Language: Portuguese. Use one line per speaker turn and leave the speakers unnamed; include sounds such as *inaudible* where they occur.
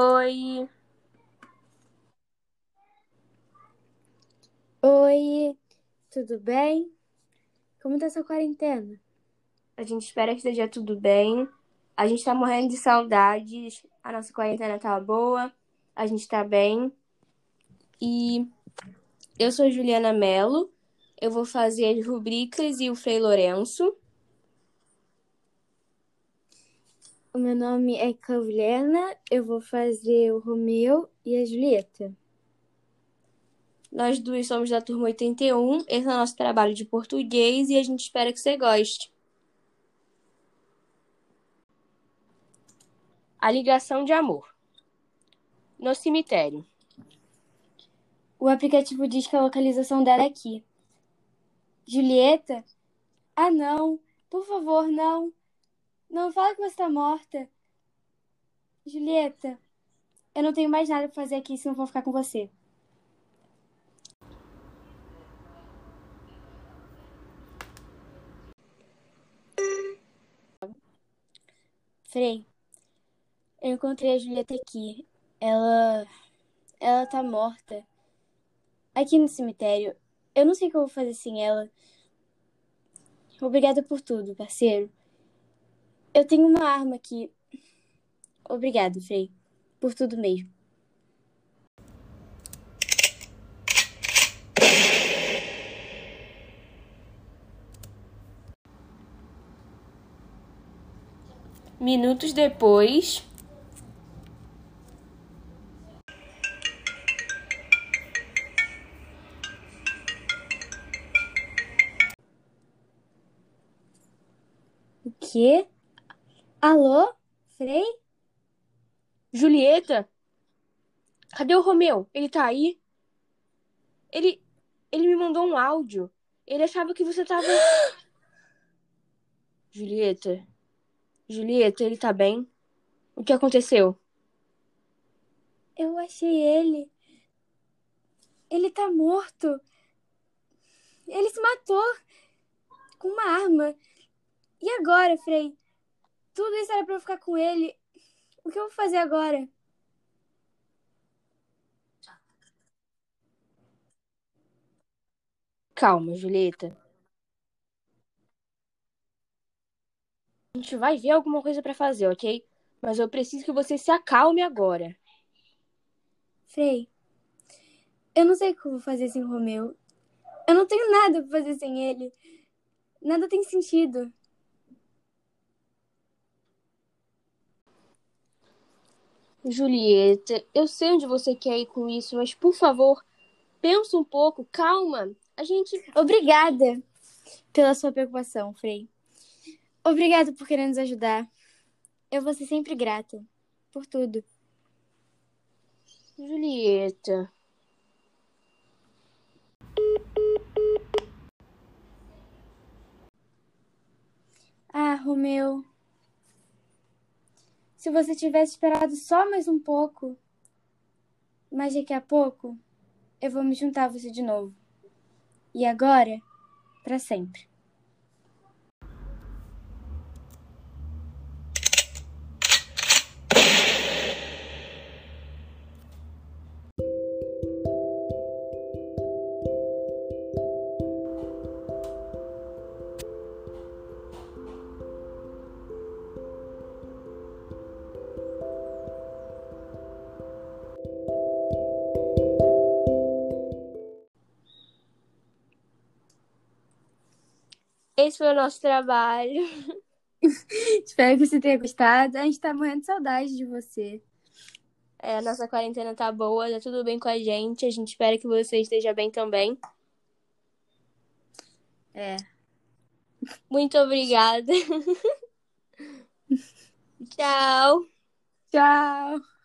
Oi.
Oi, tudo bem? Como tá sua quarentena?
A gente espera que esteja tudo bem. A gente tá morrendo de saudades. A nossa quarentena tá boa. A gente tá bem. E eu sou Juliana Mello. Eu vou fazer as rubricas e o Frei Lourenço.
O meu nome é Claudiana, eu vou fazer o Romeu e a Julieta.
Nós duas somos da turma 81. Esse é o nosso trabalho de português e a gente espera que você goste. A ligação de amor. No cemitério.
O aplicativo diz que a localização dela é aqui. Julieta? Ah, não. Por favor, não. Não fala que você está morta. Julieta, eu não tenho mais nada para fazer aqui se não for ficar com você. Frei, eu encontrei a Julieta aqui. Ela. Ela tá morta. Aqui no cemitério. Eu não sei o que eu vou fazer sem ela. Obrigada por tudo, parceiro. Eu tenho uma arma aqui. Obrigado, Frei. Por tudo mesmo.
Minutos depois.
O quê? Alô? Frei?
Julieta? Cadê o Romeu? Ele tá aí? Ele. Ele me mandou um áudio. Ele achava que você tava. *gasps* Julieta. Julieta, ele tá bem? O que aconteceu?
Eu achei ele. Ele tá morto. Ele se matou com uma arma. E agora, Frei? Tudo isso era pra eu ficar com ele. O que eu vou fazer agora?
Calma, Julieta. A gente vai ver alguma coisa pra fazer, ok? Mas eu preciso que você se acalme agora.
Frei, eu não sei o que eu vou fazer sem o Romeu. Eu não tenho nada pra fazer sem ele. Nada tem sentido.
Julieta, eu sei onde você quer ir com isso, mas por favor, pensa um pouco, calma. A gente.
Obrigada pela sua preocupação, Frei. Obrigada por querer nos ajudar. Eu vou ser sempre grata por tudo.
Julieta.
Ah, Romeu. Se você tivesse esperado só mais um pouco, mas daqui a pouco eu vou me juntar a você de novo. E agora, para sempre.
Esse foi o nosso trabalho. *laughs*
Espero que você tenha gostado. A gente tá morrendo de saudade de você.
É, a nossa quarentena tá boa, tá tudo bem com a gente. A gente espera que você esteja bem também.
É.
Muito obrigada. *laughs* Tchau.
Tchau.